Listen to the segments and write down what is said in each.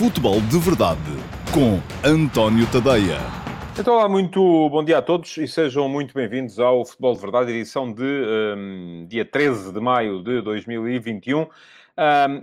Futebol de Verdade com António Tadeia. Então, olá, muito bom dia a todos e sejam muito bem-vindos ao Futebol de Verdade, edição de um, dia 13 de maio de 2021. Um,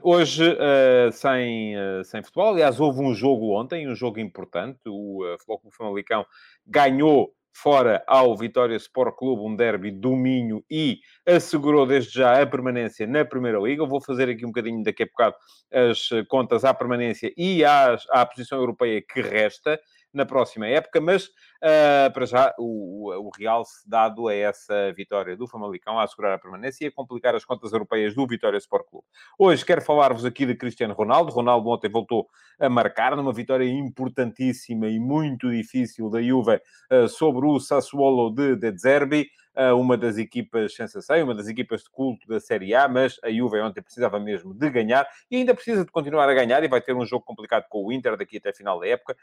hoje, uh, sem, uh, sem futebol, aliás, houve um jogo ontem, um jogo importante. O uh, Futebol Clube Famalicão ganhou fora ao Vitória Sport Clube, um derby do Minho, e assegurou desde já a permanência na Primeira Liga. Eu vou fazer aqui um bocadinho daqui a bocado as contas à permanência e às, à posição europeia que resta na próxima época, mas uh, para já o, o realce dado a essa vitória do Famalicão a assegurar a permanência e a complicar as contas europeias do Vitória Sport Clube. Hoje quero falar-vos aqui de Cristiano Ronaldo. Ronaldo ontem voltou a marcar numa vitória importantíssima e muito difícil da Juve uh, sobre o Sassuolo de, de Zerbi uma das equipas sensação, uma das equipas de culto da Série A, mas a Juve ontem precisava mesmo de ganhar e ainda precisa de continuar a ganhar e vai ter um jogo complicado com o Inter daqui até a final da época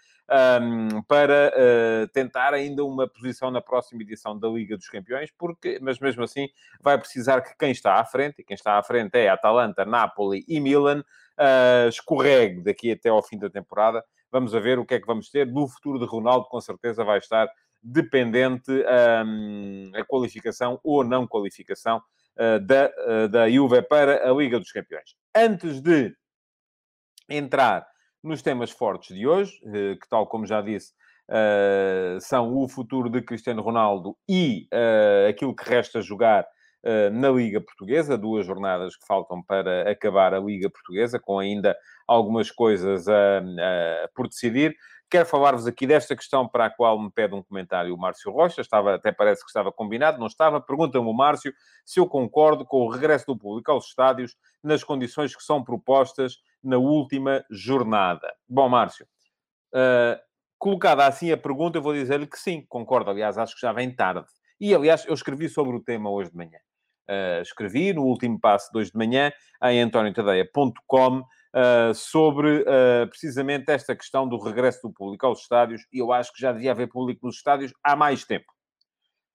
para uh, tentar ainda uma posição na próxima edição da Liga dos Campeões, porque, mas mesmo assim vai precisar que quem está à frente, e quem está à frente é Atalanta, Napoli e Milan, uh, escorregue daqui até ao fim da temporada. Vamos a ver o que é que vamos ter. No futuro de Ronaldo, com certeza vai estar dependente um, a qualificação ou não qualificação uh, da, uh, da Juve para a Liga dos Campeões. Antes de entrar nos temas fortes de hoje, uh, que tal como já disse, são o futuro de Cristiano Ronaldo e aquilo que resta jogar na Liga Portuguesa, duas jornadas que faltam para acabar a Liga Portuguesa, com ainda algumas coisas a, a, por decidir. Quero falar-vos aqui desta questão para a qual me pede um comentário o Márcio Rocha. Estava, até parece que estava combinado, não estava. Pergunta-me o Márcio se eu concordo com o regresso do público aos estádios nas condições que são propostas na última jornada. Bom, Márcio, uh, colocada assim a pergunta, eu vou dizer-lhe que sim, concordo. Aliás, acho que já vem tarde. E, aliás, eu escrevi sobre o tema hoje de manhã. Uh, escrevi no último passo de hoje de manhã em antoniotadeia.com uh, sobre uh, precisamente esta questão do regresso do público aos estádios, e eu acho que já devia haver público nos estádios há mais tempo.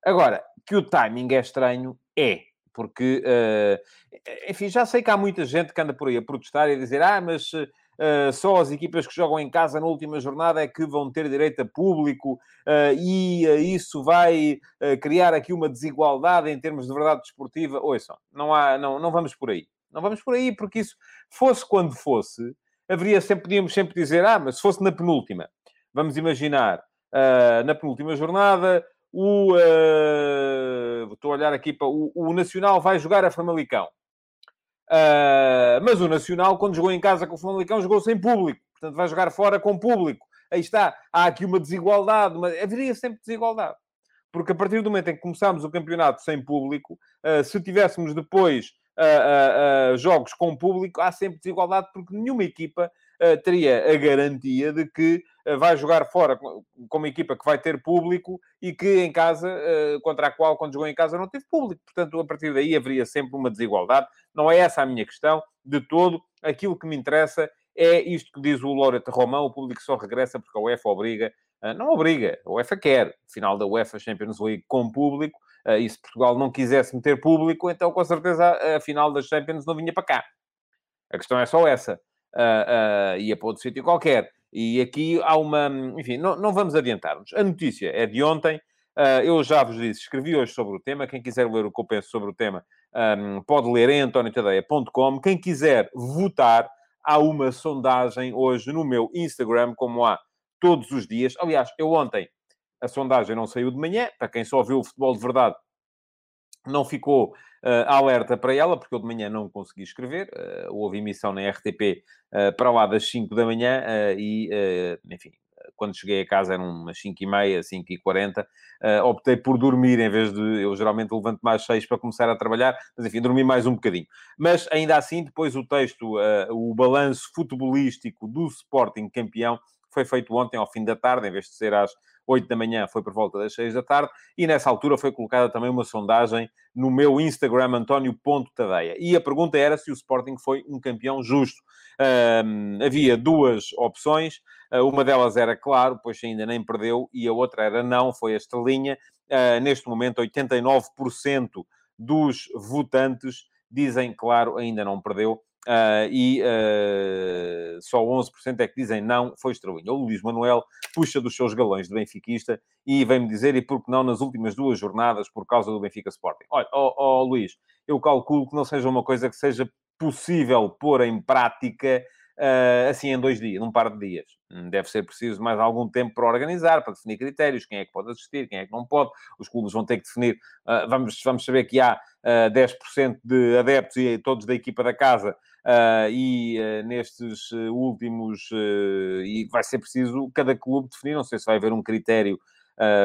Agora, que o timing é estranho, é. Porque, uh, enfim, já sei que há muita gente que anda por aí a protestar e a dizer ah, mas Uh, só as equipas que jogam em casa na última jornada é que vão ter direito a público uh, e uh, isso vai criar aqui uma desigualdade em termos de verdade desportiva. Ouçam, não, há, não, não vamos por aí. Não vamos por aí, porque isso, fosse quando fosse, haveria sempre, podíamos sempre dizer, ah, mas se fosse na penúltima. Vamos imaginar, uh, na penúltima jornada, o... Uh, estou a olhar aqui para... O, o Nacional vai jogar a Famalicão. Uh, mas o Nacional, quando jogou em casa com o Famalicão, jogou sem público. Portanto, vai jogar fora com público. Aí está. Há aqui uma desigualdade. Mas haveria sempre desigualdade. Porque a partir do momento em que começámos o campeonato sem público, uh, se tivéssemos depois uh, uh, jogos com público, há sempre desigualdade, porque nenhuma equipa teria a garantia de que vai jogar fora com, uma equipa que vai ter público e que em casa, contra a qual, quando jogou em casa, não teve público. Portanto, a partir daí haveria sempre uma desigualdade. Não é essa a minha questão, de todo. Aquilo que me interessa é isto que diz o Loreto Romão, o público só regressa porque a UEFA obriga, não obriga, a UEFA quer, final da UEFA Champions League com público, e se Portugal não quisesse meter público, então com certeza a, a final das Champions não vinha para cá. A questão é só essa. Uh, uh, ia para outro sítio qualquer. E aqui há uma. Enfim, não, não vamos adiantar-nos. A notícia é de ontem. Uh, eu já vos disse, escrevi hoje sobre o tema. Quem quiser ler o que eu penso sobre o tema, um, pode ler em antoniotadeia.com. Quem quiser votar, há uma sondagem hoje no meu Instagram, como há todos os dias. Aliás, eu ontem a sondagem não saiu de manhã, para quem só viu o futebol de verdade, não ficou uh, alerta para ela, porque eu de manhã não consegui escrever. Uh, houve emissão na RTP uh, eh, para lá das 5 da manhã e, enfim, quando cheguei a casa eram umas 5 e meia, 5 e 40. optei por dormir em vez de... Eu geralmente levanto mais 6 para começar a trabalhar, mas enfim, dormi mais um bocadinho. Mas ainda assim, depois o texto, o balanço futebolístico do Sporting campeão foi feito ontem ao fim da tarde, em vez de ser às 8 da manhã, foi por volta das 6 da tarde, e nessa altura foi colocada também uma sondagem no meu Instagram, António.tadeia. E a pergunta era se o Sporting foi um campeão justo. Um, havia duas opções, uh, uma delas era claro, pois ainda nem perdeu, e a outra era não, foi a estrelinha. Uh, neste momento, 89% dos votantes dizem, claro, ainda não perdeu. Uh, e uh, só 11% é que dizem não, foi estrelinha. O Luís Manuel puxa dos seus galões de benfiquista e vem-me dizer, e por que não nas últimas duas jornadas, por causa do Benfica Sporting. Olha, oh, oh, Luís, eu calculo que não seja uma coisa que seja possível pôr em prática uh, assim em dois dias, num par de dias. Hum, deve ser preciso mais algum tempo para organizar, para definir critérios, quem é que pode assistir, quem é que não pode. Os clubes vão ter que definir. Uh, vamos, vamos saber que há uh, 10% de adeptos e todos da equipa da casa. Uh, e uh, nestes uh, últimos, e vai ser preciso cada clube definir, não sei se vai haver um critério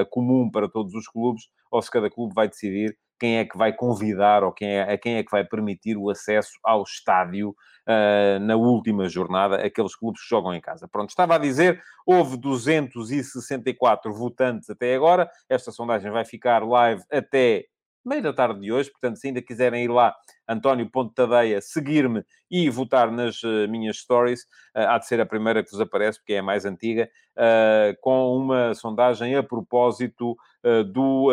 comum para todos os clubes, ou se cada clube vai decidir quem é que vai convidar ou quem é, a quem é que vai permitir o acesso ao estádio uh, na última jornada, aqueles clubes que jogam em casa. Pronto, estava a dizer, houve 264 votantes até agora, esta sondagem vai ficar live até meio da tarde de hoje, portanto, se ainda quiserem ir lá, António Ponto Tadeia, seguir-me e votar nas uh, minhas stories, uh, há de ser a primeira que vos aparece, porque é a mais antiga, uh, com uma sondagem a propósito do,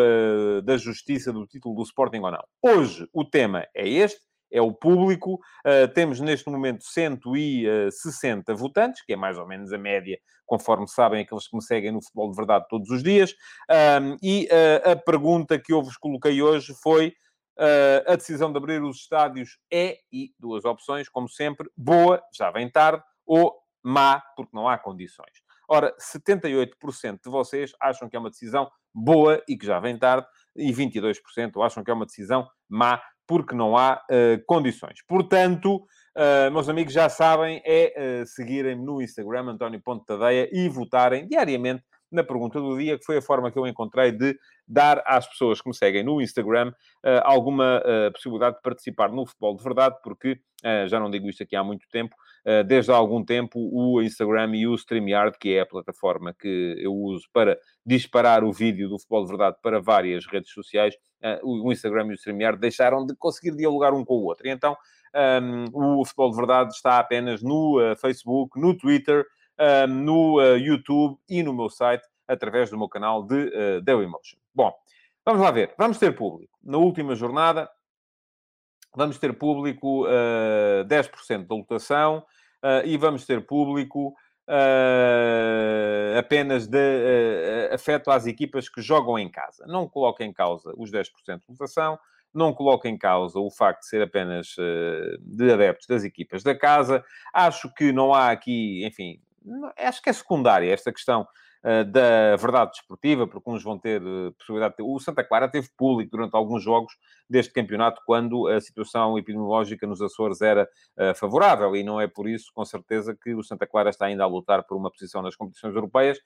da justiça do título do Sporting ou não. Hoje, o tema é este, é o público. Uh, temos neste momento 160 votantes, que é mais ou menos a média, conforme sabem aqueles que me seguem no Futebol de Verdade todos os dias. Um, e uh, a pergunta que eu vos coloquei hoje foi: uh, a decisão de abrir os estádios é, e duas opções, como sempre, boa, já vem tarde, ou má, porque não há condições. Ora, 78% de vocês acham que é uma decisão boa e que já vem tarde, e 22% acham que é uma decisão má porque não há uh, condições. Portanto, uh, meus amigos já sabem, é uh, seguirem-me no Instagram, António Ponte Tadeia, e votarem diariamente na pergunta do dia, que foi a forma que eu encontrei de dar às pessoas que me seguem no Instagram alguma possibilidade de participar no futebol de verdade, porque já não digo isto aqui há muito tempo, desde há algum tempo o Instagram e o StreamYard, que é a plataforma que eu uso para disparar o vídeo do futebol de verdade para várias redes sociais, o Instagram e o StreamYard deixaram de conseguir dialogar um com o outro. E então um, o futebol de verdade está apenas no Facebook, no Twitter, no uh, YouTube e no meu site, através do meu canal de uh, Dailymotion. Bom, vamos lá ver. Vamos ter público. Na última jornada, vamos ter público uh, 10% da lotação uh, e vamos ter público uh, apenas de uh, afeto às equipas que jogam em casa. Não coloca em causa os 10% de lotação, não coloca em causa o facto de ser apenas de adeptos das equipas da casa. Acho que não há aqui, enfim, acho que é secundária esta questão da verdade desportiva, porque uns vão ter uh, possibilidade de ter... O Santa Clara teve público durante alguns jogos deste campeonato, quando a situação epidemiológica nos Açores era uh, favorável, e não é por isso, com certeza, que o Santa Clara está ainda a lutar por uma posição nas competições europeias,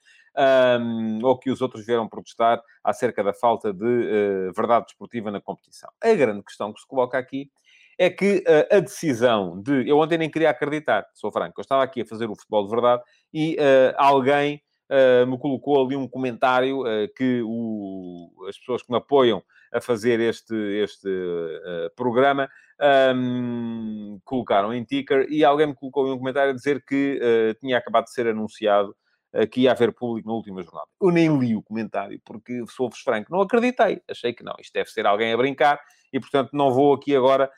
ou que os outros vieram protestar acerca da falta de verdade desportiva na competição. A grande questão que se coloca aqui é que uh, a decisão de. Eu ontem nem queria acreditar, sou franco. Eu estava aqui a fazer o futebol de verdade e uh, alguém uh, me colocou ali um comentário que o, as pessoas que me apoiam a fazer este, este programa um, colocaram em ticker e alguém me colocou um comentário a dizer que tinha acabado de ser anunciado que ia haver público na última jornada. Eu nem li o comentário, porque sou-vos franco, não acreditei. Achei que não, isto deve ser alguém a brincar e, portanto, não vou aqui agora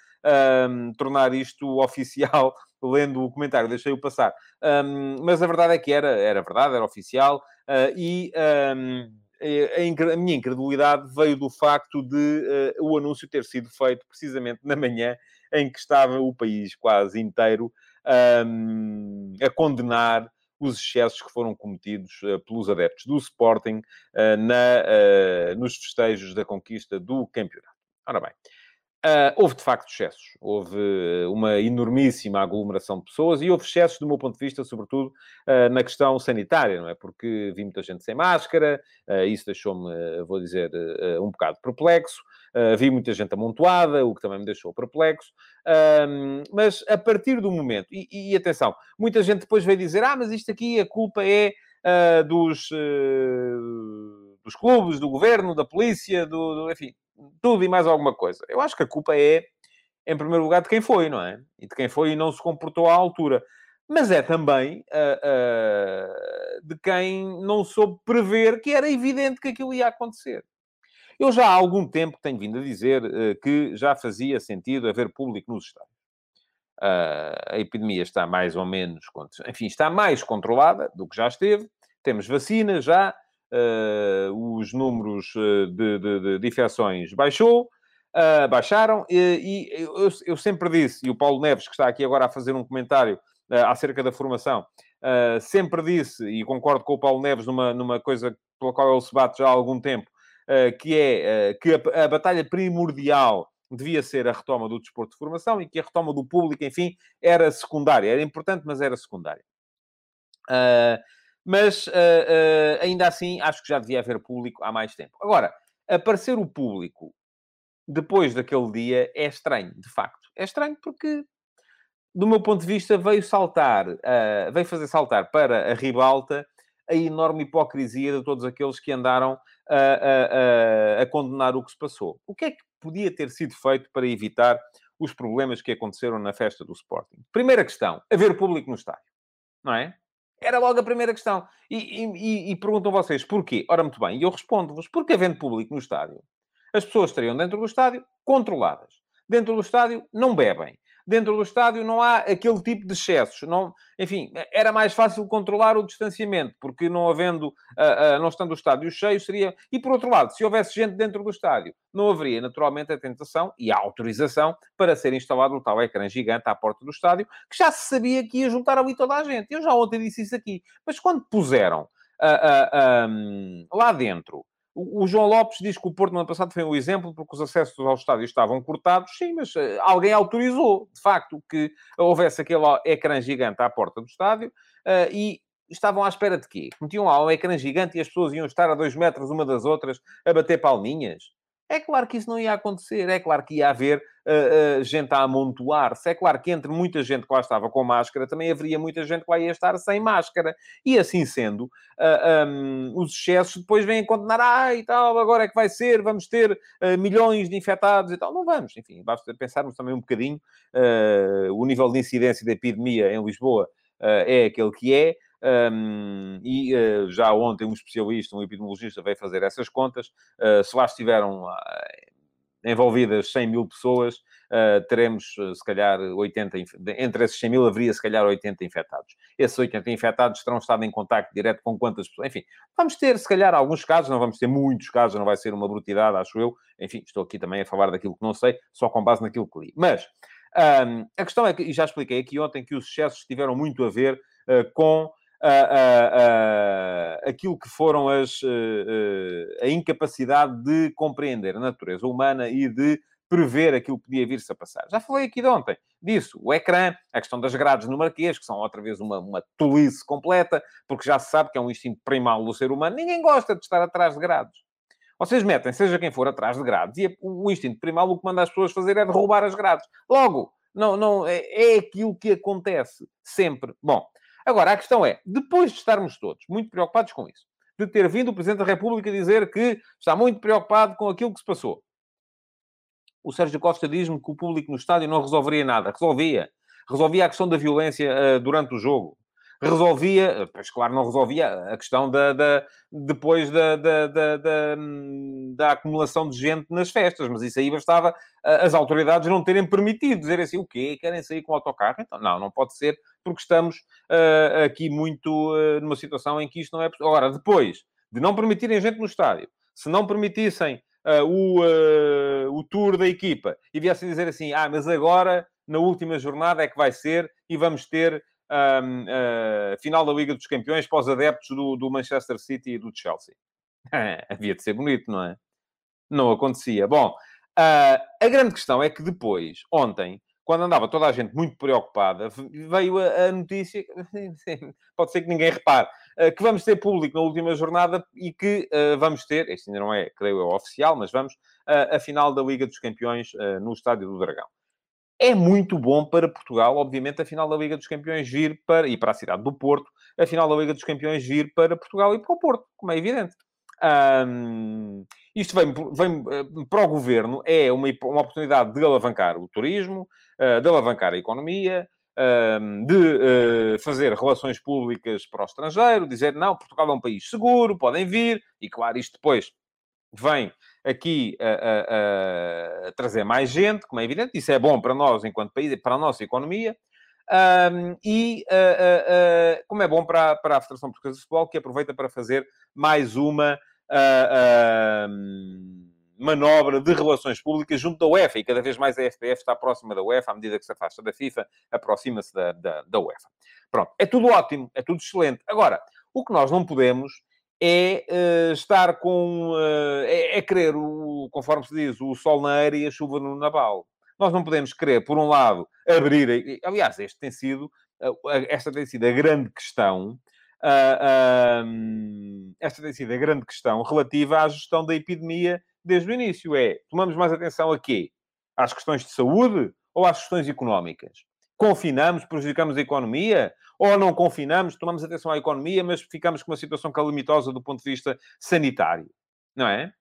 um, tornar isto oficial lendo o comentário, deixei-o passar. Um, mas a verdade é que era, era verdade, era oficial, uh, e um, a, a, minha incredulidade veio do facto de uh, o anúncio ter sido feito precisamente na manhã em que estava o país quase inteiro um, a condenar os excessos que foram cometidos uh, pelos adeptos do Sporting uh, na, nos festejos da conquista do campeonato. Ora bem, Uh, houve de facto excessos, houve uma enormíssima aglomeração de pessoas e houve excessos, do meu ponto de vista, sobretudo uh, na questão sanitária, não é? Porque vi muita gente sem máscara, uh, isso deixou-me, vou dizer, um bocado perplexo, vi muita gente amontoada, o que também me deixou perplexo, mas a partir do momento, e, e, atenção, muita gente depois veio dizer: ah, mas isto aqui a culpa é dos, dos clubes, do governo, da polícia, do, do enfim tudo e mais alguma coisa. Eu acho que a culpa é, em primeiro lugar, de quem foi, não é? E de quem foi e não se comportou à altura. Mas é também uh, uh, de quem não soube prever que era evidente que aquilo ia acontecer. Eu já há algum tempo tenho vindo a dizer uh, que já fazia sentido haver público nos estádios. a epidemia está mais ou menos, enfim, está mais controlada do que já esteve. Temos vacina já, os números de, de, de, de infecções baixou, uh, baixaram. E, e eu, eu, sempre disse, e o Paulo Neves, que está aqui agora a fazer um comentário acerca da formação, sempre disse, e concordo com o Paulo Neves numa, numa coisa pela qual ele se bate já há algum tempo, que é que a, a batalha primordial devia ser a retoma do desporto de formação e que a retoma do público, enfim, era secundária. Era importante, mas era secundária. Uh, mas, uh, uh, ainda assim, acho que já devia haver público há mais tempo. Agora, aparecer o público depois daquele dia é estranho, de facto. É estranho porque, do meu ponto de vista, veio saltar, uh, veio fazer saltar para a ribalta a enorme hipocrisia de todos aqueles que andaram a, a, a, a condenar o que se passou. O que é que podia ter sido feito para evitar os problemas que aconteceram na festa do Sporting? Primeira questão, haver público no estádio, não é? Era logo a primeira questão. E, e, e perguntam vocês porquê? Ora, muito bem, e eu respondo-vos, porque havendo público no estádio, as pessoas estariam dentro do estádio controladas. Dentro do estádio não bebem. Dentro do estádio não há aquele tipo de excessos. Não, enfim, era mais fácil controlar o distanciamento, porque não havendo, uh, uh, não estando o estádio cheio, seria... E por outro lado, se houvesse gente dentro do estádio, não haveria naturalmente a tentação e a autorização para ser instalado o tal ecrã gigante à porta do estádio, que já se sabia que ia juntar ali toda a gente. Eu já ontem disse isso aqui. Mas quando puseram uh, um, lá dentro o, João Lopes diz que o Porto no ano passado foi um exemplo porque os acessos ao estádio estavam cortados. Sim, mas uh, alguém autorizou, de facto, que houvesse aquele ecrã gigante à porta do estádio uh, e estavam à espera de quê? Metiam lá um ecrã gigante e as pessoas iam estar a dois metros uma das outras a bater palminhas? É claro que isso não ia acontecer. É claro que ia haver uh, uh, gente a amontoar-se. É claro que entre muita gente que lá estava com máscara, também haveria muita gente que lá ia estar sem máscara. E assim sendo, uh, eh, um, os excessos depois vêm condenar, ah, e tal, agora é que vai ser, vamos ter milhões de infectados e tal. Não vamos. Enfim, basta pensarmos também um bocadinho. o nível de incidência da epidemia em Lisboa é aquele que é. Um, e uh, já ontem um especialista, um epidemiologista, veio fazer essas contas. Uh, se lá estiveram uh, envolvidas 100 mil pessoas, teremos se calhar 80, entre esses 100 mil haveria se calhar 80 infectados. Esses 80 infectados terão estado em contacto direto com quantas pessoas? Enfim, vamos ter se calhar alguns casos, não vamos ter muitos casos, não vai ser uma brutalidade, acho eu. Enfim, estou aqui também a falar daquilo que não sei, só com base naquilo que li. Mas um, a questão é que, e já expliquei aqui ontem, que os excessos tiveram muito a ver com aquilo que foram as, a, a incapacidade de compreender a natureza humana e de prever aquilo que podia vir-se a passar. Já falei aqui de ontem disso. O ecrã, a questão das grades no Marquês, que são outra vez uma, uma tolice completa, porque já se sabe que é um instinto primal do ser humano. Ninguém gosta de estar atrás de grades. Vocês metem, seja quem for, atrás de grades, e o instinto primal o que manda as pessoas fazer é derrubar as grades. Logo, não, não, é, é aquilo que acontece sempre. Bom, Agora, a questão é, depois de estarmos todos muito preocupados com isso, de ter vindo o Presidente da República dizer que está muito preocupado com aquilo que se passou, o Sérgio Costa diz-me que o público no estádio não resolveria nada. Resolvia. Resolvia a questão da violência uh, durante o jogo resolvia, pois claro, não resolvia a questão da, da depois da, da, da, da, acumulação de gente nas festas, mas isso aí bastava as autoridades não terem permitido, dizer assim, o quê? Querem sair com autocarro? Então, não, não pode ser, porque estamos uh, aqui muito uh, numa situação em que isto não é possível. Agora, depois de não permitirem gente no estádio, se não permitissem uh, o, o tour da equipa e viessem dizer assim, ah, mas agora, na última jornada é que vai ser e vamos ter um, uh, final da Liga dos Campeões para os adeptos do, do Manchester City e do Chelsea. Havia de ser bonito, não é? Não acontecia. Bom, uh, a grande questão é que depois, ontem, quando andava toda a gente muito preocupada, veio a, a notícia, pode ser que ninguém repare, uh, que vamos ter público na última jornada e que uh, vamos ter, este ainda não é, creio eu, oficial, mas vamos, uh, a final da Liga dos Campeões no Estádio do Dragão é muito bom para Portugal, obviamente, a final da Liga dos Campeões vir para, e para a cidade do Porto, a final da Liga dos Campeões vir para Portugal e para o Porto, como é evidente. Um, isto vem, vem, eh, para o governo, é uma, uma oportunidade de alavancar o turismo, uh, de alavancar a economia, de uh, fazer relações públicas para o estrangeiro, dizer não, Portugal é um país seguro, podem vir, e claro, isto depois vem aqui a, a, a, trazer mais gente, como é evidente, isso é bom para nós enquanto país, para a nossa economia, um, e uh, uh, uh, como é bom para, para a Federação Portuguesa de Futebol, que aproveita para fazer mais uma manobra de relações públicas junto da UEFA, e cada vez mais a FPF está próxima da UEFA, à medida que se afasta da FIFA, aproxima-se da, da, da UEFA. Pronto, é tudo ótimo, é tudo excelente. Agora, o que nós não podemos é uh, estar com. Uh, é, é, querer, o, conforme se diz, o sol na areia e a chuva no naval. Nós não podemos querer, por um lado, abrir. Aliás, este tem sido, esta tem sido a grande questão. Uh, esta tem sido a grande questão relativa à gestão da epidemia desde o início. É, tomamos mais atenção a quê? Às questões de saúde ou às questões económicas? Confinamos, prejudicamos a economia? Ou não confinamos, tomamos atenção à economia, mas ficamos com uma situação calamitosa do ponto de vista sanitário? Não é?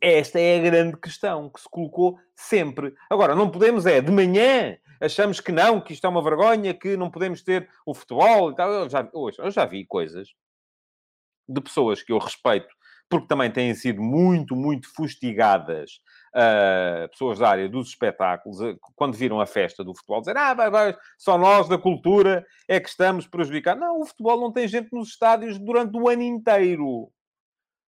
Esta é a grande questão que se colocou sempre. Agora, não podemos é, de manhã, achamos que não, que isto é uma vergonha, que não podemos ter o futebol e tal. Eu já, hoje, eu já vi coisas de pessoas que eu respeito, porque também têm sido muito, muito fustigadas, uh, pessoas da área dos espetáculos, uh, quando viram a festa do futebol, dizer, ah, vai, vai, só nós da cultura é que estamos prejudicados. Não, o futebol não tem gente nos estádios durante o ano inteiro.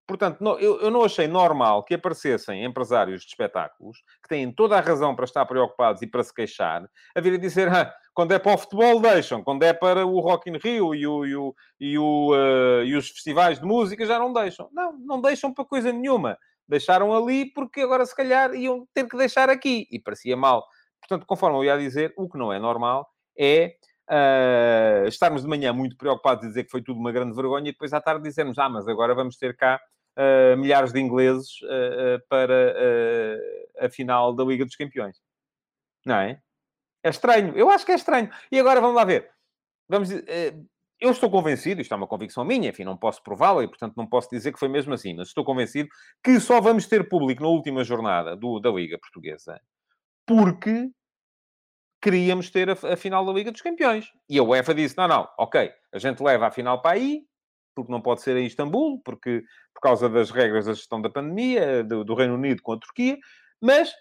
Portanto, não, eu, eu, não achei normal que aparecessem empresários de espetáculos que têm toda a razão para estar preocupados e para se queixar, a vir a dizer, ah, quando é para o futebol deixam, quando é para o Rock in Rio e, o, e, o, e, o, uh, e os festivais de música já não deixam. Não, não deixam para coisa nenhuma. Deixaram ali porque agora se calhar iam ter que deixar aqui. E parecia mal. Portanto, conforme eu ia dizer, o que não é normal é uh, estarmos de manhã muito preocupados e dizer que foi tudo uma grande vergonha e depois à tarde dizermos, ah, mas agora vamos ter cá uh, milhares de ingleses uh, para a final da Liga dos Campeões. Não é? É estranho. Eu acho que é estranho. E agora vamos lá ver. Vamos, eu estou convencido, isto é uma convicção minha, enfim, não posso prová-la e, portanto, não posso dizer que foi mesmo assim, mas estou convencido que só vamos ter público na última jornada do, da Liga Portuguesa porque queríamos ter a, a, final da Liga dos Campeões. E a UEFA disse: não, não, ok, a gente leva a final para aí, porque não pode ser em Istambul, porque, por causa das regras da gestão da pandemia, do, do Reino Unido com a Turquia, mas,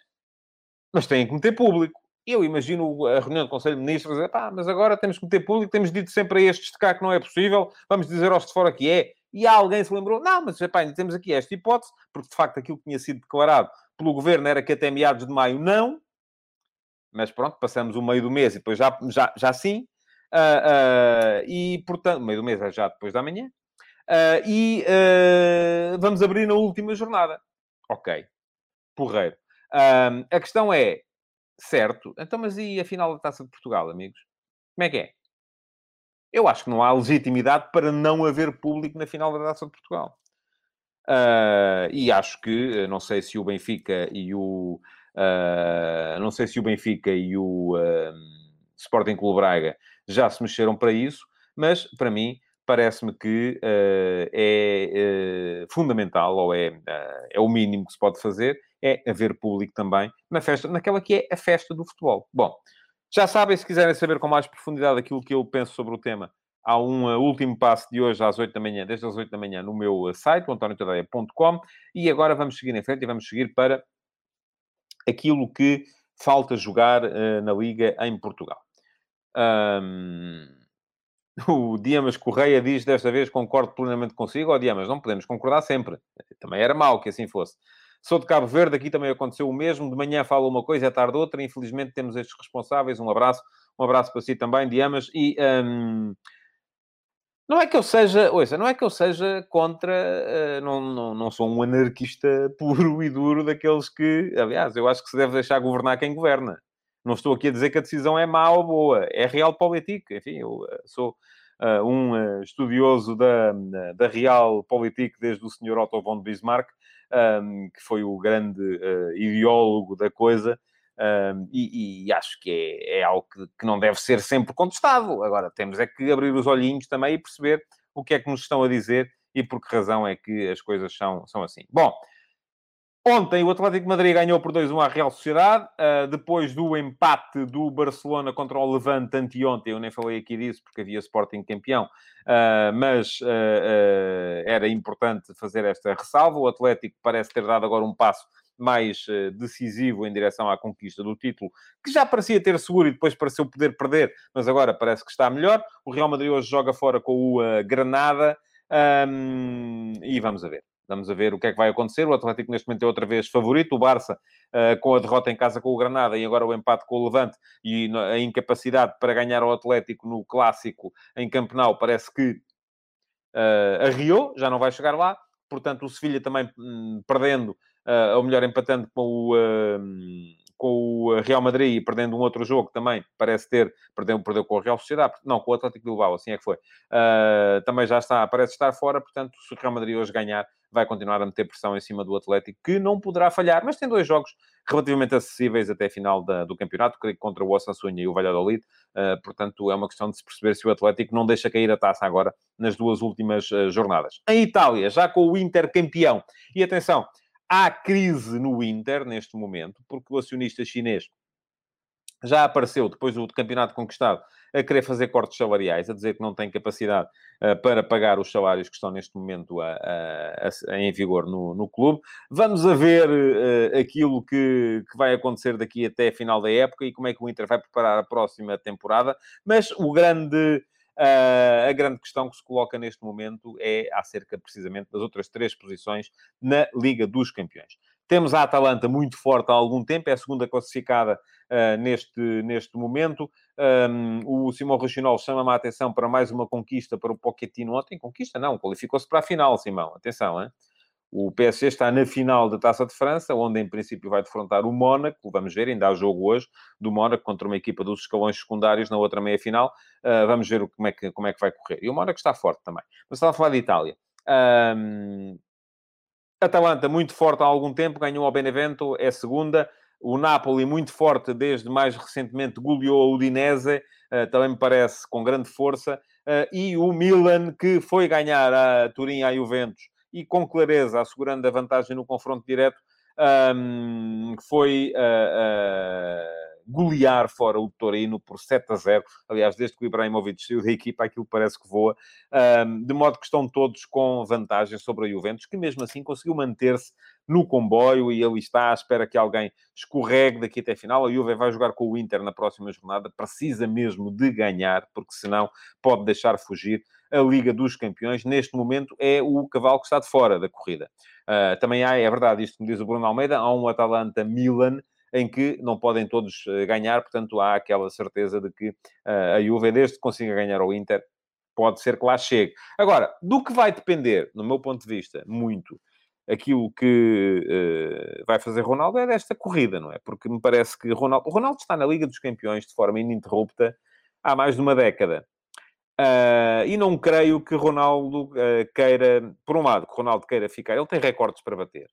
mas têm que meter público. Eu imagino a reunião do Conselho de Ministros dizer, pá, mas agora temos que meter público, temos dito sempre a estes de cá que não é possível, vamos dizer aos de fora que é. E alguém se lembrou, não, mas epá, ainda temos aqui esta hipótese, porque de facto aquilo que tinha sido declarado pelo Governo era que até meados de maio não, mas pronto, passamos o meio do mês e depois já, já, já sim, uh, uh, e portanto, meio do mês é já depois da manhã, Uh, e vamos abrir na última jornada. Ok. Porreiro. A questão é, certo, então mas e a final da Taça de Portugal, amigos? Como é que é? Eu acho que não há legitimidade para não haver público na final da Taça de Portugal. e acho que, não sei se o Benfica e o... não sei se o Benfica e o Sporting Clube Braga já se mexeram para isso, mas, para mim, parece-me que uh, é uh, fundamental, ou é, uh, é o mínimo que se pode fazer, é haver público também na festa, naquela que é a festa do futebol. Bom, já sabem, se quiserem saber com mais profundidade aquilo que eu penso sobre o tema, há um último passo de hoje às 8 da manhã, desde as 8 da manhã, no meu site, antoniotadeia.com, e agora vamos seguir em frente e vamos seguir para aquilo que falta jogar na Liga em Portugal. Um o Diamas Correia diz desta vez concordo plenamente consigo. Ó, oh, Diamas, não podemos concordar sempre. Também era mau que assim fosse. Sou de Cabo Verde, aqui também aconteceu o mesmo. De manhã fala uma coisa, à tarde outra. Infelizmente temos estes responsáveis. Um abraço. Um abraço para si também, Diamas. E hum, não é que eu seja, ouça, não é que eu seja contra, uh, não, não, não sou um anarquista puro e duro daqueles que, aliás, eu acho que se deve deixar governar quem governa. Não estou aqui a dizer que a decisão é má ou boa, é realpolitik. Enfim, eu eh, sou uh, um uh, estudioso da, da realpolitik desde o Sr. Otto von Bismarck, um, ehm, que foi o grande uh, ideólogo da coisa, um, ehm, e, e, acho que é, é algo que, que, não deve ser sempre contestado. Agora, temos é que abrir os olhinhos também e perceber o que é que nos estão a dizer e por que razão é que as coisas são, são assim. Bom, Ontem o Atlético de Madrid ganhou por 2-1 à Real Sociedade, uh, depois do empate do Barcelona contra o Levante anteontem. Eu nem falei aqui disso porque havia Sporting campeão, uh, mas uh, era importante fazer esta ressalva. O Atlético parece ter dado agora um passo mais decisivo em direção à conquista do título, que já parecia ter seguro e depois pareceu poder perder, mas agora parece que está melhor. O Real Madrid hoje joga fora com o Granada um, e vamos a ver. Vamos a ver o que é que vai acontecer. O Atlético neste momento é outra vez favorito. O Barça, uh, com a derrota em casa com o Granada e agora o empate com o Levante e a incapacidade para ganhar o Atlético no Clássico em Campenau, parece que uh, arriou, já não vai chegar lá. Portanto, o Sevilha também um, perdendo, uh, ou melhor, empatando com o com o Real Madrid e perdendo um outro jogo também, parece ter, perdeu, perdeu com o Real Sociedade, não, com o Atlético de Bilbao, assim é que foi. Uh, também já está, parece estar fora, portanto, se o Real Madrid hoje ganhar, vai continuar a meter pressão em cima do Atlético, que não poderá falhar, mas tem dois jogos relativamente acessíveis até a final da, do campeonato, contra o Osasuna e o Valladolid, uh, portanto, é uma questão de se perceber se o Atlético não deixa cair a taça agora nas duas últimas uh, jornadas. Em Itália, já com o Inter campeão, e atenção, Há crise no Inter neste momento, porque o acionista chinês já apareceu, depois do campeonato conquistado, a querer fazer cortes salariais, a dizer que não tem capacidade uh, para pagar os salários que estão neste momento a, a, a, em vigor no, no, clube. Vamos a ver uh, aquilo que, que, vai acontecer daqui até a final da época e como é que o Inter vai preparar a próxima temporada. Mas o grande Uh, a grande questão que se coloca neste momento é acerca precisamente das outras três posições na Liga dos Campeões. Temos a Atalanta muito forte há algum tempo, é a segunda classificada uh, neste, neste momento. Um, o Simão Rochinol chama-me a atenção para mais uma conquista para o Pochettino ontem. Conquista não, qualificou-se para a final, Simão. Atenção, hein? O PSG está na final da Taça de França, onde em princípio vai defrontar o Mónaco. Vamos ver, ainda há jogo hoje do Mónaco contra uma equipa dos escalões secundários na outra meia-final. Uh, vamos ver como é, que, como é que vai correr. E o Mónaco está forte também. Mas estava a falar de Itália. Um, Atalanta muito forte há algum tempo, ganhou ao Benevento, é segunda. O Napoli muito forte desde mais recentemente goleou a Udinese, uh, também me parece com grande força. Uh, e o Milan que foi ganhar a Turim à Juventus e com clareza, assegurando a vantagem no confronto direto, um, foi uh, golear fora o Torino por 7 a 0. Aliás, desde que o Ibrahimovic saiu da equipa, aquilo parece que voa. De modo que estão todos com vantagem sobre a Juventus, que mesmo assim conseguiu manter-se no comboio e ali está à espera que alguém escorregue daqui até a final. A Juve vai jogar com o Inter na próxima jornada, precisa mesmo de ganhar, porque senão pode deixar fugir a Liga dos Campeões, neste momento, é o cavalo que está de fora da corrida. Uh, também há, é verdade, isto me diz o Bruno Almeida, há um Atalanta-Milan em que não podem todos ah, ganhar, portanto há aquela certeza de que uh, a Juve, desde que consiga ganhar ao Inter, pode ser que lá chegue. Agora, do que vai depender, no meu ponto de vista, muito, aquilo que uh, vai fazer Ronaldo é desta corrida, não é? Porque me parece que Ronaldo, Ronaldo está na Liga dos Campeões de forma ininterrupta há mais de uma década. Uh, e não creio que Ronaldo uh, queira, por um lado, que Ronaldo queira ficar, ele tem recordes para bater,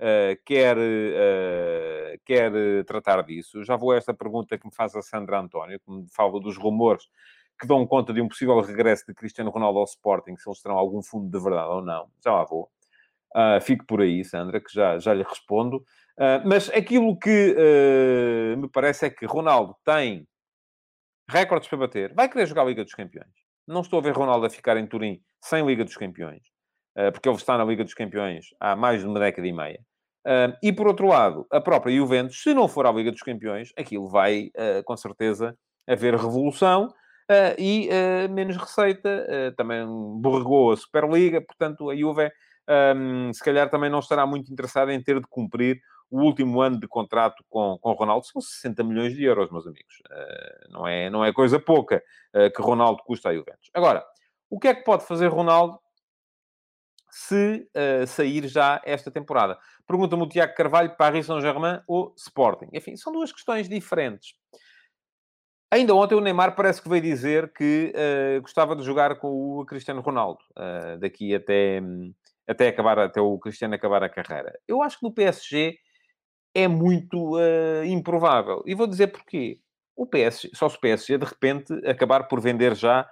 uh, quer, quer tratar disso. Já vou a esta pergunta que me faz a Sandra António, que me fala dos rumores que dão conta de um possível regresso de Cristiano Ronaldo ao Sporting, se eles terão algum fundo de verdade ou não. Já lá vou. Uh, fico por aí, Sandra, que já, já lhe respondo. Uh, mas aquilo que uh, me parece é que Ronaldo tem recordes para bater, vai querer jogar a Liga dos Campeões. Não estou a ver Ronaldo a ficar em Turim sem Liga dos Campeões, uh, porque ele está na Liga dos Campeões há mais de uma década e meia. Uh, e por outro lado, a própria Juventus, se não for à Liga dos Campeões, aquilo vai uh, com certeza haver revolução e menos receita. também borregou a Superliga, portanto, a Juve um, se calhar também não estará muito interessada em ter de cumprir o último ano de contrato com, com Ronaldo são 60 milhões de euros, meus amigos. Uh, não, é, não é coisa pouca uh, que Ronaldo custa a Juventus. Agora, o que é que pode fazer Ronaldo se uh, sair já esta temporada? Pergunta-me o Tiago Carvalho, Paris Saint-Germain ou Sporting? Enfim, são duas questões diferentes. Ainda ontem o Neymar parece que veio dizer que gostava de jogar com o Cristiano Ronaldo daqui até, até, acabar, até o Cristiano acabar a carreira. Eu acho que no PSG é muito uh, improvável. E vou dizer porquê. O PSG, só se o PSG de repente acabar por vender já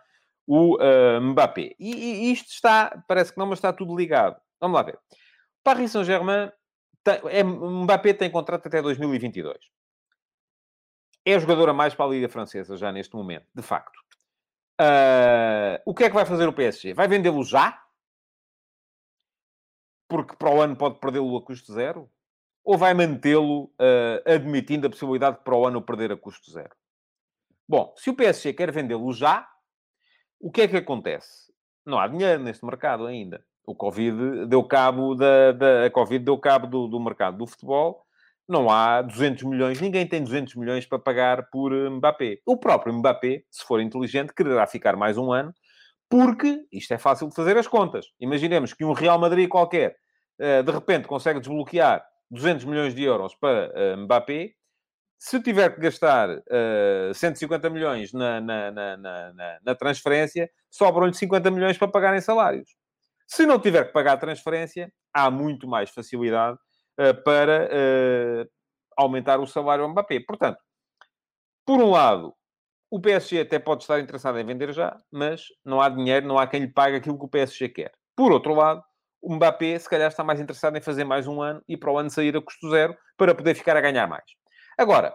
o uh, Mbappé. E, e, isto está, parece que não, mas está tudo ligado. Vamos lá ver. Paris Saint-Germain é, Mbappé tem contrato até 2022. É jogador a mais para a Liga Francesa já neste momento, de facto. Uh, o que é que vai fazer o PSG? Vai vendê-lo já? Porque para o ano pode perdê-lo a custo zero? Ou vai mantê-lo uh, admitindo a possibilidade de para o ano perder a custo zero? Bom, se o PSG quer vendê-lo já, o que é que acontece? Não há dinheiro neste mercado ainda. O Covid deu cabo da, da a Covid deu cabo do, do mercado do futebol não há 200 milhões, ninguém tem 200 milhões para pagar por eh, Mbappé. O próprio Mbappé, se for inteligente, quererá ficar mais um ano, porque isto é fácil de fazer as contas. Imaginemos que um Real Madrid qualquer, eh, de repente, consegue desbloquear 200 milhões de euros para eh, Mbappé. Se tiver que gastar uh, 150 milhões na, na, na, na, na transferência, sobram-lhe 50 milhões para pagar em salários. Se não tiver que pagar a transferência, há muito mais facilidade eh, para eh, aumentar o salário ao Mbappé. Portanto, por um lado, o PSG até pode estar interessado em vender já, mas não há dinheiro, não há quem lhe pague aquilo que o PSG quer. Por outro lado, o Mbappé se calhar está mais interessado em fazer mais um ano e para o ano sair a custo zero para poder ficar a ganhar mais. Agora,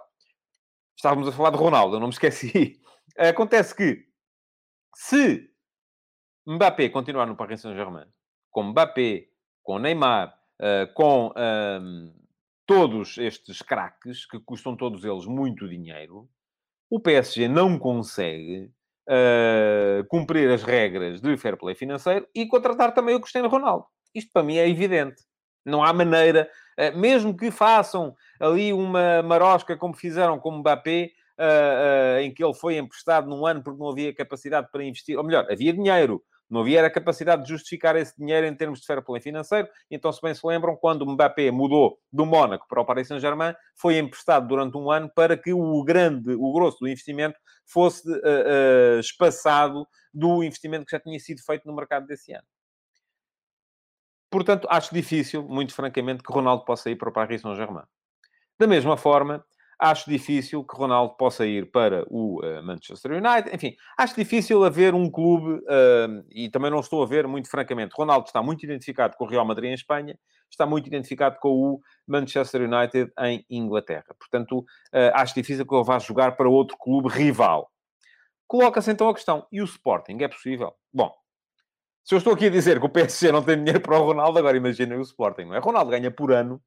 estávamos a falar de Ronaldo, eu não me esqueci. Acontece que se Mbappé continuar no Paris Saint-Germain, com Mbappé, com Neymar, uh, com um, todos estes craques, que custam todos eles muito dinheiro, o PSG não consegue uh, cumprir as regras de fair play financeiro e contratar também o Cristiano Ronaldo. Isto para mim é evidente. Não há maneira, uh, mesmo que façam ali uma marosca como fizeram com o Mbappé, uh, em que ele foi emprestado num ano porque não havia capacidade para investir, ou melhor, havia dinheiro, não havia a capacidade de justificar esse dinheiro em termos de fair play financeiro. Então, se bem se lembram, quando o Mbappé mudou do Mónaco para o Paris Saint-Germain, foi emprestado durante um ano para que o grande, o grosso do investimento fosse uh, uh, espaçado do investimento que já tinha sido feito no mercado desse ano. Portanto, acho difícil, muito francamente, que Ronaldo possa ir para o Paris Saint-Germain. Da mesma forma, Acho difícil que Ronaldo possa ir para o uh, Manchester United. Enfim, acho difícil haver um clube, uh, e também não estou a ver, muito francamente. Ronaldo está muito identificado com o Real Madrid em Espanha, está muito identificado com o Manchester United em Inglaterra. Portanto, uh, acho difícil que ele vá jogar para outro clube rival. Coloca-se então a questão: e o Sporting? É possível? Bom, se eu estou aqui a dizer que o PSG não tem dinheiro para o Ronaldo, agora imaginem o Sporting, não é? Ronaldo ganha por ano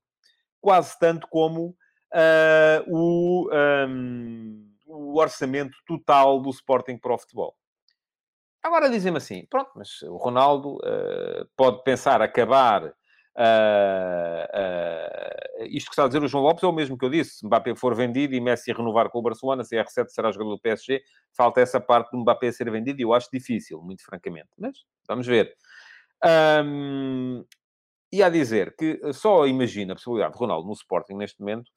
quase tanto como uh, o, um, o orçamento total do Sporting para o futebol. Agora dizem-me assim, pronto, mas o Ronaldo uh, pode pensar acabar uh, uh, isto que está a dizer o João Lopes é o mesmo que eu disse. Se Mbappé for vendido e Messi renovar com o Barcelona, CR7 será jogador do PSG. Falta essa parte do Mbappé ser vendido e eu acho difícil, muito francamente. Mas vamos ver. Um, e a dizer que só imagina a possibilidade de Ronaldo no Sporting neste momento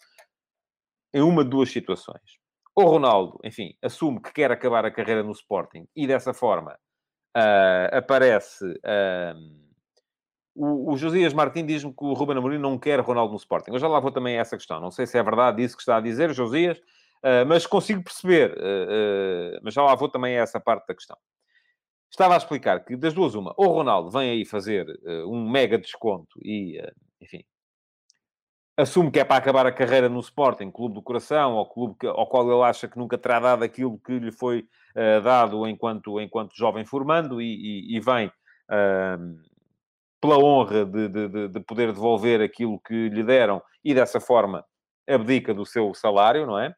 em uma de duas situações. O Ronaldo, enfim, assume que quer acabar a carreira no Sporting e dessa forma uh, aparece. O, o Josias Martins diz-me que o Ruben Amorim não quer Ronaldo no Sporting. Eu já lá vou também a essa questão. Não sei se é verdade isso que está a dizer, Josias, uh, mas consigo perceber. mas já lá vou também a essa parte da questão. Estava a explicar que das duas, uma, o Ronaldo vem aí fazer um mega desconto e, enfim, assume que é para acabar a carreira no Sporting, clube do coração, ou clube que, ao qual ele acha que nunca terá dado aquilo que lhe foi uh, dado enquanto, enquanto jovem formando, e, e, e vem uh, pela honra de, de, de, poder devolver aquilo que lhe deram, e dessa forma abdica do seu salário, não é?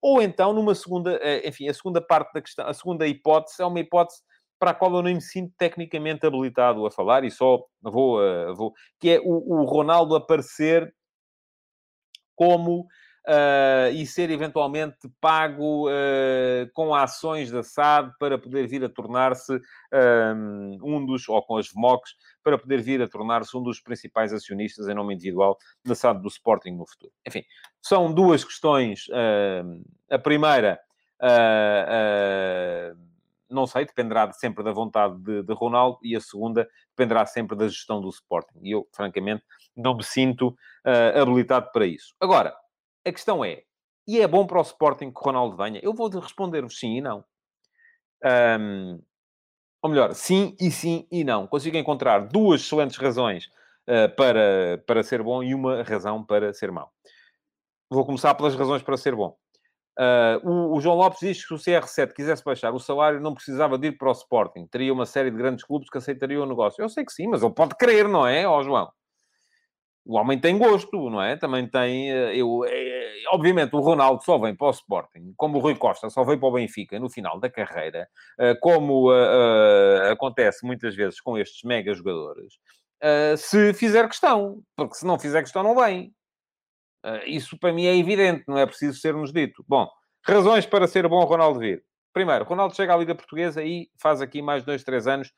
Ou então, numa segunda, uh, enfim, a segunda parte da questão, a segunda hipótese é uma hipótese para a qual eu nem me sinto tecnicamente habilitado a falar, e só vou, uh, vou que é o, o Ronaldo aparecer como Uh, e ser eventualmente pago uh, com ações da SAD para poder vir a tornar-se um, um dos, ou com as VMOCs, para poder vir a tornar-se um dos principais acionistas em nome individual da SAD do Sporting no futuro. Enfim, são duas questões. Uh, a primeira, não sei, dependerá sempre da vontade de, de Ronaldo, e a segunda dependerá sempre da gestão do Sporting. E eu, francamente, não me sinto uh, habilitado para isso. Agora, a questão é, e é bom para o Sporting que o Ronaldo venha? Eu vou responder-vos sim e não. Um, ou melhor, sim e sim e não. Consigo encontrar duas excelentes razões uh, para, para ser bom e uma razão para ser mau. Vou começar pelas razões para ser bom. Uh, o, o, João Lopes diz que se o CR7 quisesse baixar o salário, não precisava de ir para o Sporting. Teria uma série de grandes clubes que aceitariam o negócio. Eu sei que sim, mas ele pode querer, não é, ó João? O homem tem gosto, não é? Também tem... Eh, eu, é, obviamente, o Ronaldo só vem para o Sporting, como o Rui Costa só veio para o Benfica no final da carreira, como acontece muitas vezes com estes mega jogadores, se fizer questão. Porque se não fizer questão, não vem. Isso para mim é evidente, não é preciso ser-nos dito. Bom, razões para ser bom Ronaldo vir. Primeiro, Ronaldo chega à Liga Portuguesa e faz aqui mais dois, três anos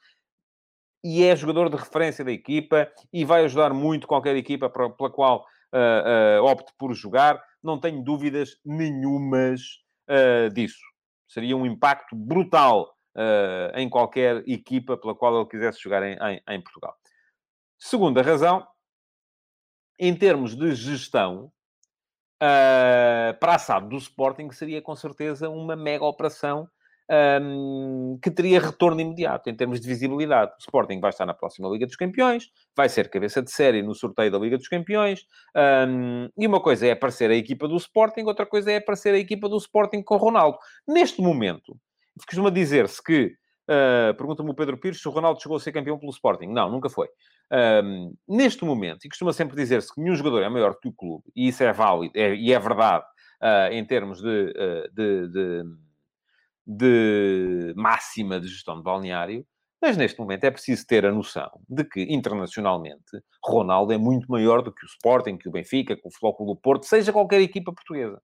e é jogador de referência da equipa e vai ajudar muito qualquer equipa pela qual uh, uh, opte por jogar. Não tenho dúvidas nenhumas uh, disso. Seria um impacto brutal em qualquer equipa pela qual ele quisesse jogar em, em, em Portugal. Segunda razão, em termos de gestão, para a SAD do Sporting seria com certeza uma mega operação um, que teria retorno imediato em termos de visibilidade. O Sporting vai estar na próxima Liga dos Campeões, vai ser cabeça de série no sorteio da Liga dos Campeões, um, e uma coisa é aparecer a equipa do Sporting, outra coisa é aparecer a equipa do Sporting com Ronaldo. Neste momento, costuma dizer-se que, uh, pergunta-me o Pedro Pires, se o Ronaldo chegou a ser campeão pelo Sporting. Não, nunca foi. Um, neste momento, e costuma sempre dizer-se que nenhum jogador é maior que o clube, e isso é válido é, e é verdade uh, em termos de, uh, de, de, de, máxima de gestão de balneário, mas neste momento é preciso ter a noção de que, internacionalmente, Ronaldo é muito maior do que o Sporting, que o Benfica, que o Futebol do Porto, seja qualquer equipa portuguesa.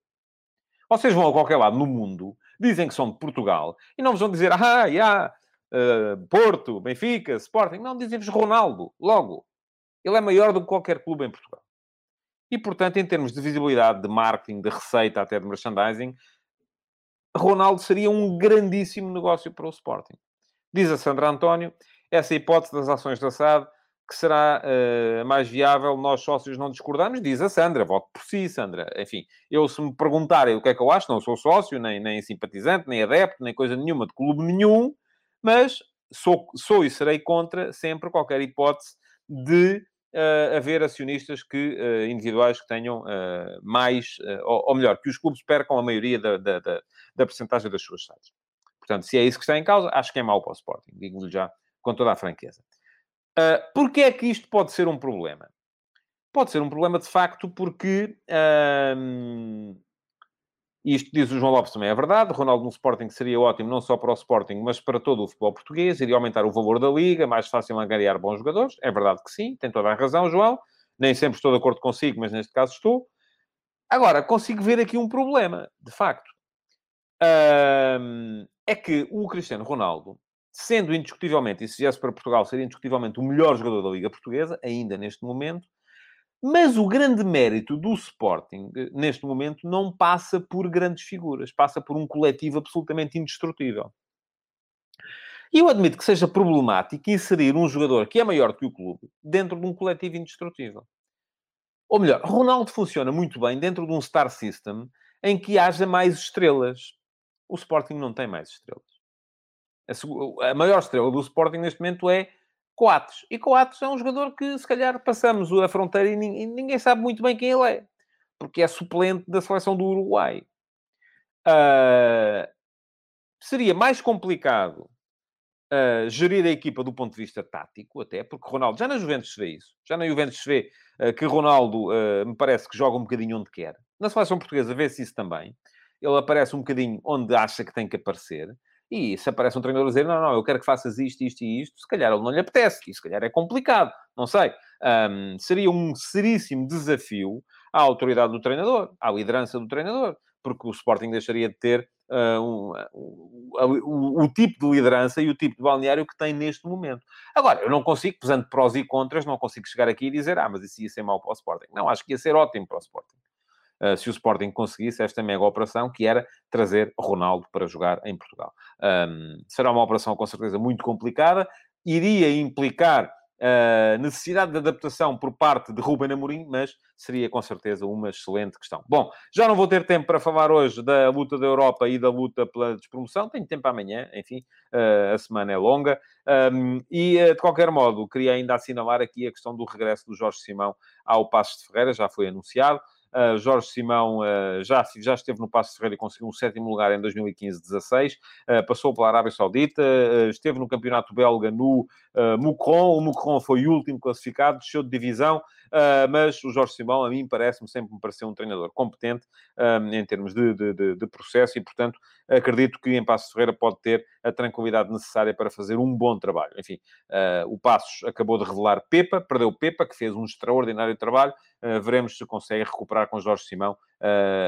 Vocês vão a qualquer lado no mundo, dizem que são de Portugal, e não vos vão dizer, ah, yeah, uh, Porto, Benfica, Sporting. Não, dizem-vos Ronaldo, logo. Ele é maior do que qualquer clube em Portugal. E, portanto, em termos de visibilidade, de marketing, de receita, até de merchandising, Ronaldo seria um grandíssimo negócio para o Sporting. Diz a Sandra António, essa hipótese das ações da SAD, que será uh, mais viável, nós sócios não discordamos, diz a Sandra, voto por si, Sandra. Enfim, eu se me perguntarem o que é que eu acho, não sou sócio, nem, nem simpatizante, nem adepto, nem coisa nenhuma de clube nenhum, mas sou, sou e serei contra sempre qualquer hipótese de uh, haver acionistas que, uh, individuais que tenham uh, mais, ou, ou, melhor, que os clubes percam a maioria da, da, da, da percentagem das suas SADs. Portanto, se é isso que está em causa, acho que é mau para o Sporting, digo-lhe já com toda a franqueza. Uh, Porquê é que isto pode ser um problema? Pode ser um problema, de facto, porque isto diz o João Lopes também é verdade. Ronaldo no Sporting seria ótimo não só para o Sporting, mas para todo o futebol português. Iria aumentar o valor da liga, mais fácil angariar bons jogadores. É verdade que sim, tem toda a razão, João. Nem sempre estou de acordo consigo, mas neste caso estou. Agora, consigo ver aqui um problema, de facto. É que o Cristiano Ronaldo, sendo indiscutivelmente, e se viesse para Portugal, seria indiscutivelmente o melhor jogador da Liga Portuguesa, ainda neste momento, mas o grande mérito do Sporting, eh, neste momento, não passa por grandes figuras, passa por um coletivo absolutamente indestrutível. E eu admito que seja problemático inserir um jogador que é maior que o clube dentro de um coletivo indestrutível. Ou melhor, Ronaldo funciona muito bem dentro de um star system em que haja mais estrelas. O Sporting não tem mais estrelas. A maior estrela do Sporting neste momento é Coates. E Coates é um jogador que, se calhar, passamos a fronteira e ninguém, sabe muito bem quem ele é. Porque é suplente da seleção do Uruguai. Uh, seria mais complicado uh, gerir a equipa do ponto de vista tático, até, porque Ronaldo, já na Juventus se vê isso. Já na Juventus se vê uh, que Ronaldo me parece que joga um bocadinho onde quer. Na seleção portuguesa vê-se isso também. Ele aparece um bocadinho onde acha que tem que aparecer. E se aparece um treinador a dizer, não, não, eu quero que faças isto, isto e isto, se calhar ele não lhe apetece, e se calhar é complicado, não sei. Um, seria um seríssimo desafio à autoridade do treinador, à liderança do treinador, porque o Sporting deixaria de ter uh, um, o, o, tipo de liderança e o tipo de balneário que tem neste momento. Agora, eu não consigo, pesando prós e contras, não consigo chegar aqui e dizer, ah, mas isso ia ser mau para o Sporting. Não, acho que ia ser ótimo para o Sporting. Eh, se o Sporting conseguisse esta mega operação, que era trazer Ronaldo para jogar em Portugal. Um, será uma operação com certeza muito complicada, iria implicar uh, necessidade de adaptação por parte de Ruben Amorim, mas seria com certeza uma excelente questão. Bom, já não vou ter tempo para falar hoje da luta da Europa e da luta pela despromoção, tenho tempo amanhã, enfim, uh, a semana é longa. Um, e, uh, de qualquer modo, queria ainda assinalar aqui a questão do regresso do Jorge Simão ao Passo de Ferreira, já foi anunciado. Uh, Jorge Simão uh, já, já esteve no Passo Ferreira e conseguiu um sétimo lugar em 2015-16. Uh, passou pela Arábia Saudita, esteve no Campeonato Belga no Moucron. O Moucron foi o último classificado, desceu de divisão. Uh, mas o Jorge Simão, a mim, parece-me sempre me pareceu um treinador competente um, em termos de, de, de, de, processo e, portanto, acredito que em Passos Ferreira pode ter a tranquilidade necessária para fazer um bom trabalho. Enfim, uh, o Passos acabou de revelar Pepa, perdeu Pepa, que fez um extraordinário trabalho. Uh, veremos se consegue recuperar com Jorge Simão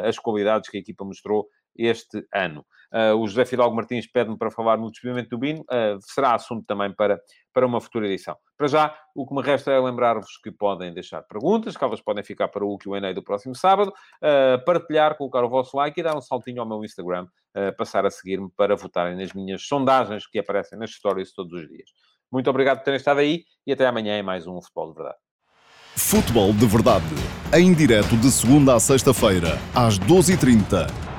as qualidades que a equipa mostrou este ano. Uh, o José Fidalgo Martins pede-me para falar no despedimento do Bino, uh, será assunto também para, para uma futura edição. Para já, o que me resta é lembrar-vos que podem deixar perguntas, que elas podem ficar para o Q&A do próximo sábado, uh, partilhar, colocar o vosso like e dar um saltinho ao meu Instagram, passar a seguir-me para votarem nas minhas sondagens que aparecem nas stories todos os dias. Muito obrigado por terem estado aí e até amanhã em mais um Futebol de Verdade. Futebol de Verdade, em direto de segunda a sexta-feira, às 12h30